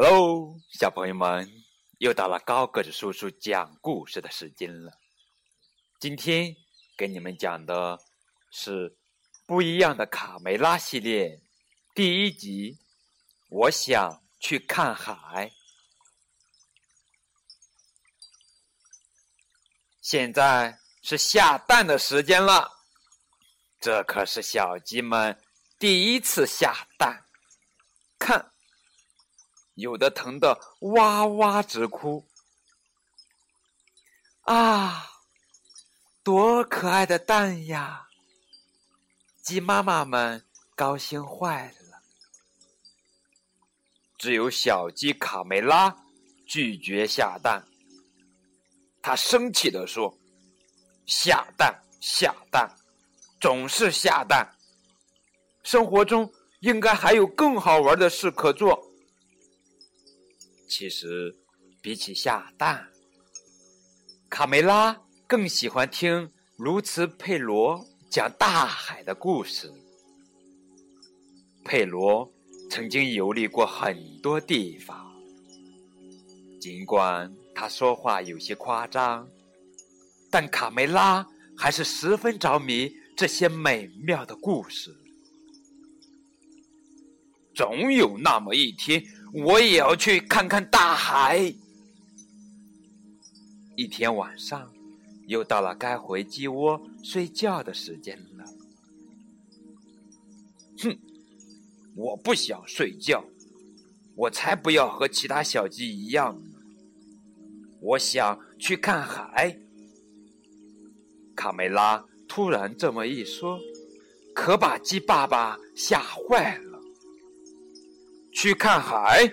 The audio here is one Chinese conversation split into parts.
Hello，小朋友们，又到了高个子叔叔讲故事的时间了。今天给你们讲的是不一样的卡梅拉系列第一集。我想去看海。现在是下蛋的时间了，这可是小鸡们第一次下蛋。有的疼得哇哇直哭，啊，多可爱的蛋呀！鸡妈妈们高兴坏了。只有小鸡卡梅拉拒绝下蛋，他生气地说：“下蛋，下蛋，总是下蛋！生活中应该还有更好玩的事可做。”其实，比起下蛋，卡梅拉更喜欢听卢茨佩罗讲大海的故事。佩罗曾经游历过很多地方，尽管他说话有些夸张，但卡梅拉还是十分着迷这些美妙的故事。总有那么一天。我也要去看看大海。一天晚上，又到了该回鸡窝睡觉的时间了。哼，我不想睡觉，我才不要和其他小鸡一样呢。我想去看海。卡梅拉突然这么一说，可把鸡爸爸吓坏了。去看海，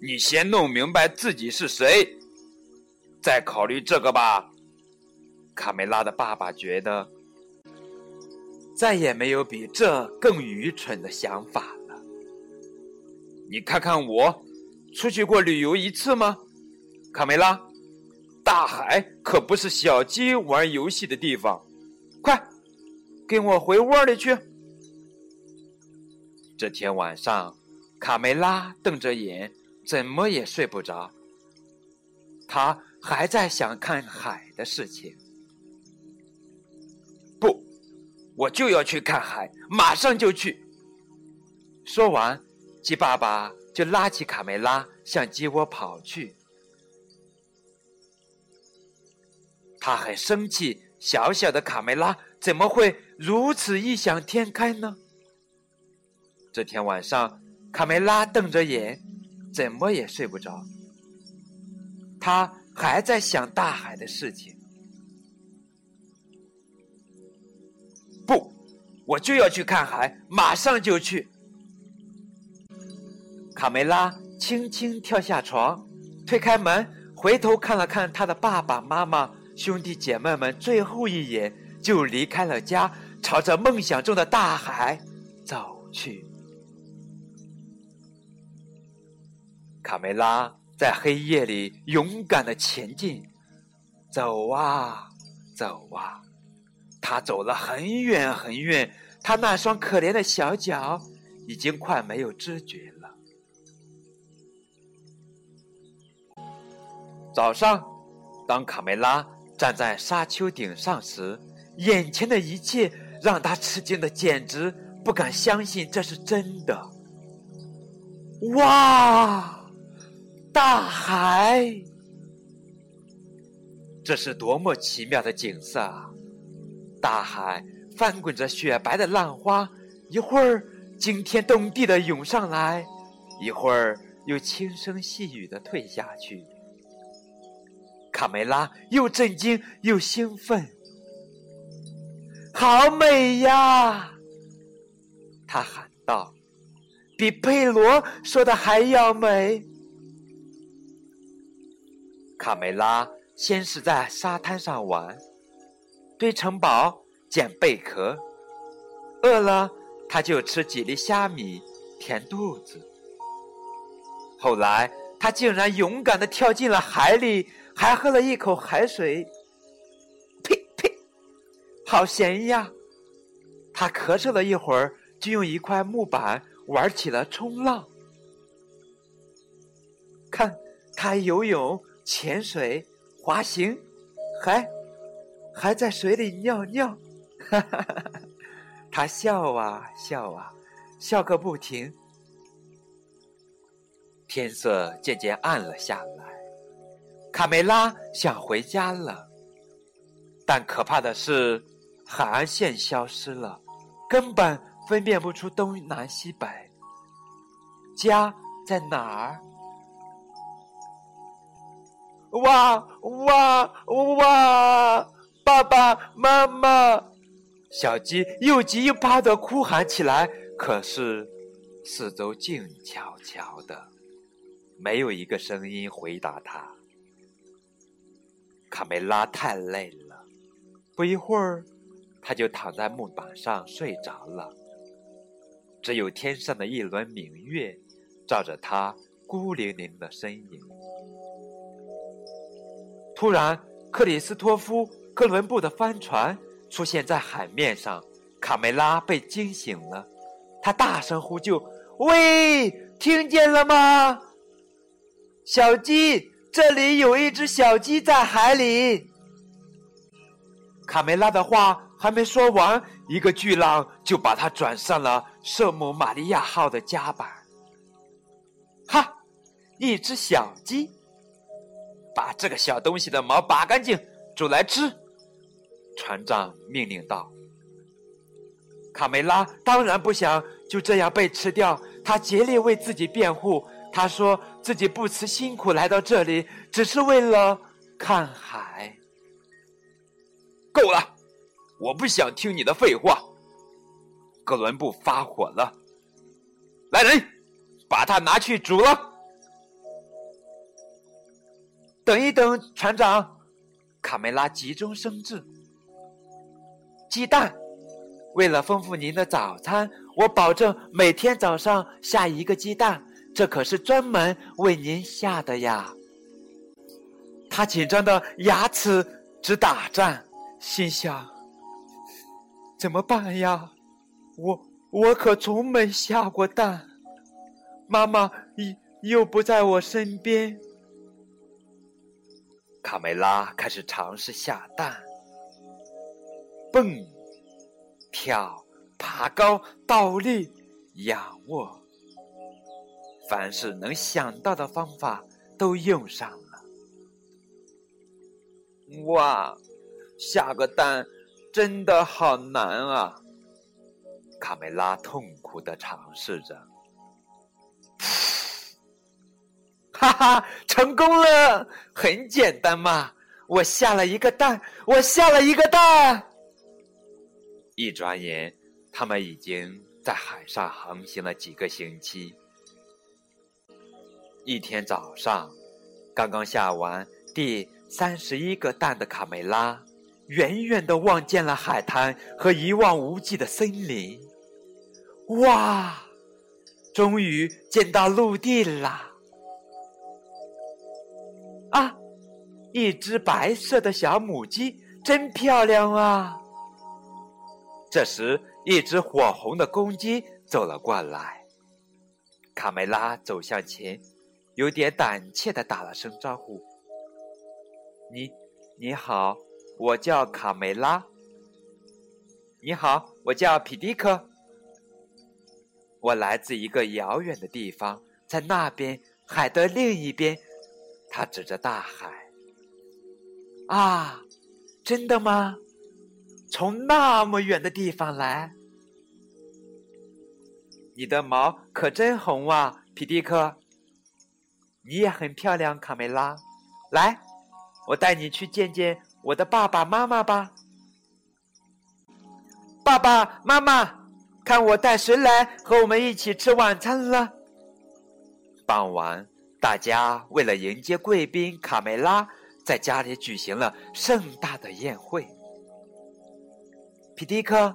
你先弄明白自己是谁，再考虑这个吧。卡梅拉的爸爸觉得再也没有比这更愚蠢的想法了。你看看我，出去过旅游一次吗？卡梅拉，大海可不是小鸡玩游戏的地方。快，跟我回窝里去。这天晚上。卡梅拉瞪着眼，怎么也睡不着。他还在想看海的事情。不，我就要去看海，马上就去。说完，鸡爸爸就拉起卡梅拉向鸡窝跑去。他很生气，小小的卡梅拉怎么会如此异想天开呢？这天晚上。卡梅拉瞪着眼，怎么也睡不着。他还在想大海的事情。不，我就要去看海，马上就去。卡梅拉轻轻跳下床，推开门，回头看了看他的爸爸妈妈、兄弟姐妹们，最后一眼，就离开了家，朝着梦想中的大海走去。卡梅拉在黑夜里勇敢的前进，走啊走啊，他走了很远很远，他那双可怜的小脚已经快没有知觉了。早上，当卡梅拉站在沙丘顶上时，眼前的一切让他吃惊的简直不敢相信这是真的。哇！大海，这是多么奇妙的景色啊！大海翻滚着雪白的浪花，一会儿惊天动地的涌上来，一会儿又轻声细语的退下去。卡梅拉又震惊又兴奋，好美呀！他喊道：“比佩罗说的还要美。”卡梅拉先是在沙滩上玩，堆城堡、捡贝壳，饿了他就吃几粒虾米填肚子。后来他竟然勇敢的跳进了海里，还喝了一口海水。呸呸，好咸呀！他咳嗽了一会儿，就用一块木板玩起了冲浪。看，他游泳、潜水、滑行，还还在水里尿尿。哈哈哈！他笑啊笑啊，笑个不停。天色渐渐暗了下来，卡梅拉想回家了，但可怕的是，海岸线消失了，根本分辨不出东南西北。家在哪儿？哇哇哇！爸爸妈妈！小鸡又急又怕的哭喊起来。可是，四周静悄悄的，没有一个声音回答他。卡梅拉太累了，不一会儿，他就躺在木板上睡着了。只有天上的一轮明月。照着他孤零零的身影，突然，克里斯托夫·哥伦布的帆船出现在海面上。卡梅拉被惊醒了，他大声呼救：“喂，听见了吗？小鸡，这里有一只小鸡在海里。”卡梅拉的话还没说完，一个巨浪就把他转上了圣母玛利亚号的甲板。哈，一只小鸡，把这个小东西的毛拔干净，煮来吃。船长命令道。卡梅拉当然不想就这样被吃掉，他竭力为自己辩护。他说自己不辞辛苦来到这里，只是为了看海。够了，我不想听你的废话。哥伦布发火了，来人！把它拿去煮了。等一等，船长，卡梅拉急中生智。鸡蛋，为了丰富您的早餐，我保证每天早上下一个鸡蛋，这可是专门为您下的呀。他紧张的牙齿直打颤，心想：怎么办呀？我我可从没下过蛋。妈妈又又不在我身边。卡梅拉开始尝试下蛋，蹦、跳、爬高、倒立、仰卧，凡是能想到的方法都用上了。哇，下个蛋真的好难啊！卡梅拉痛苦的尝试着。哈哈，成功了！很简单嘛，我下了一个蛋，我下了一个蛋。一转眼，他们已经在海上航行了几个星期。一天早上，刚刚下完第三十一个蛋的卡梅拉，远远的望见了海滩和一望无际的森林。哇，终于见到陆地啦！啊，一只白色的小母鸡，真漂亮啊！这时，一只火红的公鸡走了过来。卡梅拉走向前，有点胆怯的打了声招呼：“你，你好，我叫卡梅拉。你好，我叫皮迪克。我来自一个遥远的地方，在那边海的另一边。”他指着大海，啊，真的吗？从那么远的地方来？你的毛可真红啊，皮迪克！你也很漂亮，卡梅拉。来，我带你去见见我的爸爸妈妈吧。爸爸妈妈，看我带谁来和我们一起吃晚餐了？傍晚。大家为了迎接贵宾卡梅拉，在家里举行了盛大的宴会。皮迪克，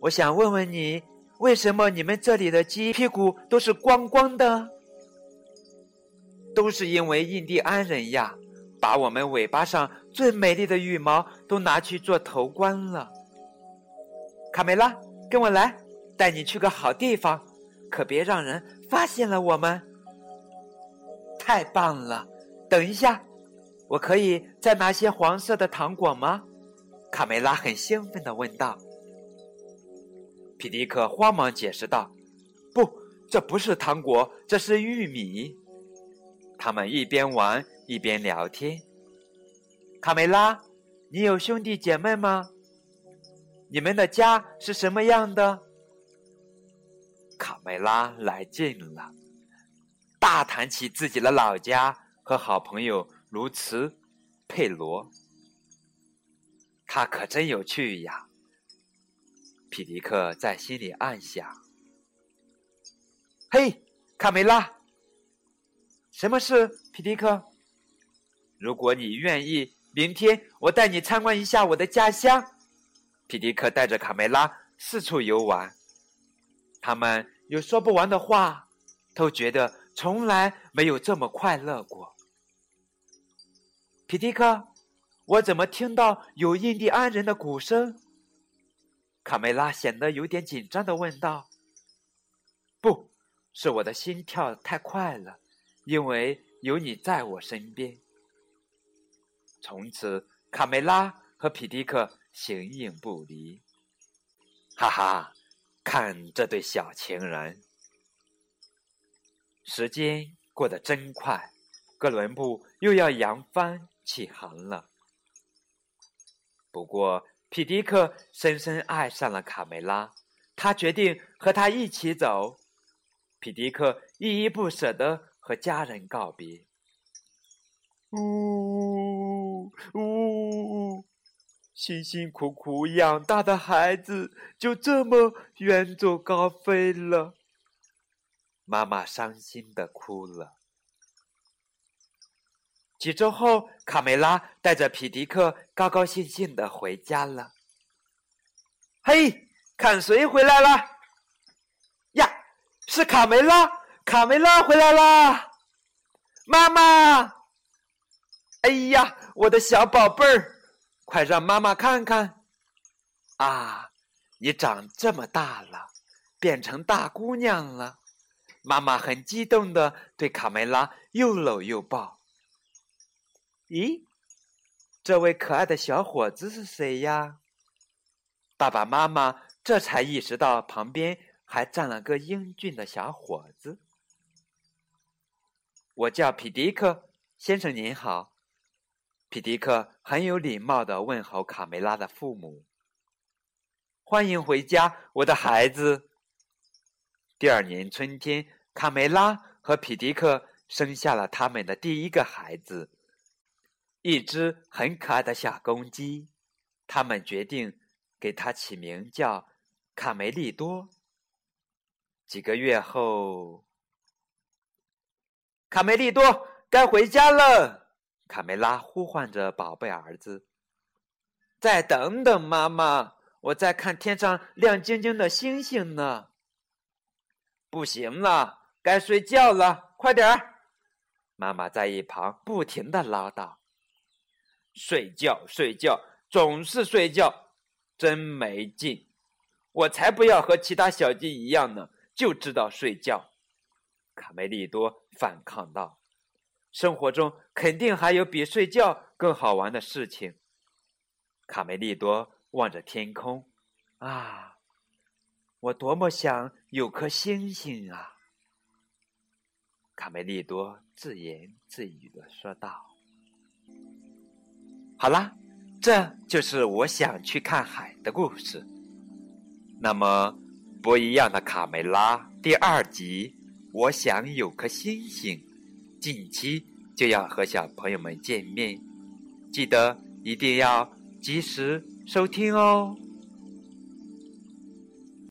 我想问问你，为什么你们这里的鸡屁股都是光光的？都是因为印第安人呀，把我们尾巴上最美丽的羽毛都拿去做头冠了。卡梅拉，跟我来，带你去个好地方，可别让人发现了我们。太棒了！等一下，我可以再拿些黄色的糖果吗？卡梅拉很兴奋的问道。皮迪克慌忙解释道：“不，这不是糖果，这是玉米。”他们一边玩一边聊天。卡梅拉，你有兄弟姐妹吗？你们的家是什么样的？卡梅拉来劲了，大谈起自己的老家和好朋友卢茨、佩罗。他可真有趣呀！皮迪克在心里暗想：“嘿，卡梅拉，什么事？”皮迪克，如果你愿意，明天我带你参观一下我的家乡。皮迪克带着卡梅拉四处游玩，他们有说不完的话，都觉得从来没有这么快乐过。皮迪克，我怎么听到有印第安人的鼓声？卡梅拉显得有点紧张的问道：“不是我的心跳太快了，因为有你在我身边。”从此，卡梅拉和皮迪克。形影不离，哈哈！看这对小情人，时间过得真快，哥伦布又要扬帆起航了。不过，皮迪克深深爱上了卡梅拉，他决定和她一起走。皮迪克依依不舍的和家人告别。呜呜。辛辛苦苦养大的孩子就这么远走高飞了，妈妈伤心的哭了。几周后，卡梅拉带着皮迪克高高兴兴的回家了。嘿，看谁回来了？呀，是卡梅拉！卡梅拉回来啦！妈妈！哎呀，我的小宝贝儿！快让妈妈看看！啊，你长这么大了，变成大姑娘了。妈妈很激动的对卡梅拉又搂又抱。咦，这位可爱的小伙子是谁呀？爸爸妈妈这才意识到旁边还站了个英俊的小伙子。我叫皮迪克先生，您好。皮迪克很有礼貌的问候卡梅拉的父母：“欢迎回家，我的孩子。”第二年春天，卡梅拉和皮迪克生下了他们的第一个孩子，一只很可爱的小公鸡。他们决定给它起名叫卡梅利多。几个月后，卡梅利多该回家了。卡梅拉呼唤着宝贝儿子：“再等等，妈妈，我在看天上亮晶晶的星星呢。”不行了，该睡觉了，快点儿！妈妈在一旁不停的唠叨：“睡觉，睡觉，总是睡觉，真没劲！我才不要和其他小鸡一样呢，就知道睡觉。”卡梅利多反抗道。生活中肯定还有比睡觉更好玩的事情。卡梅利多望着天空，啊，我多么想有颗星星啊！卡梅利多自言自语的说道。好啦，这就是我想去看海的故事。那么，不一样的卡梅拉第二集，我想有颗星星。近期就要和小朋友们见面，记得一定要及时收听哦。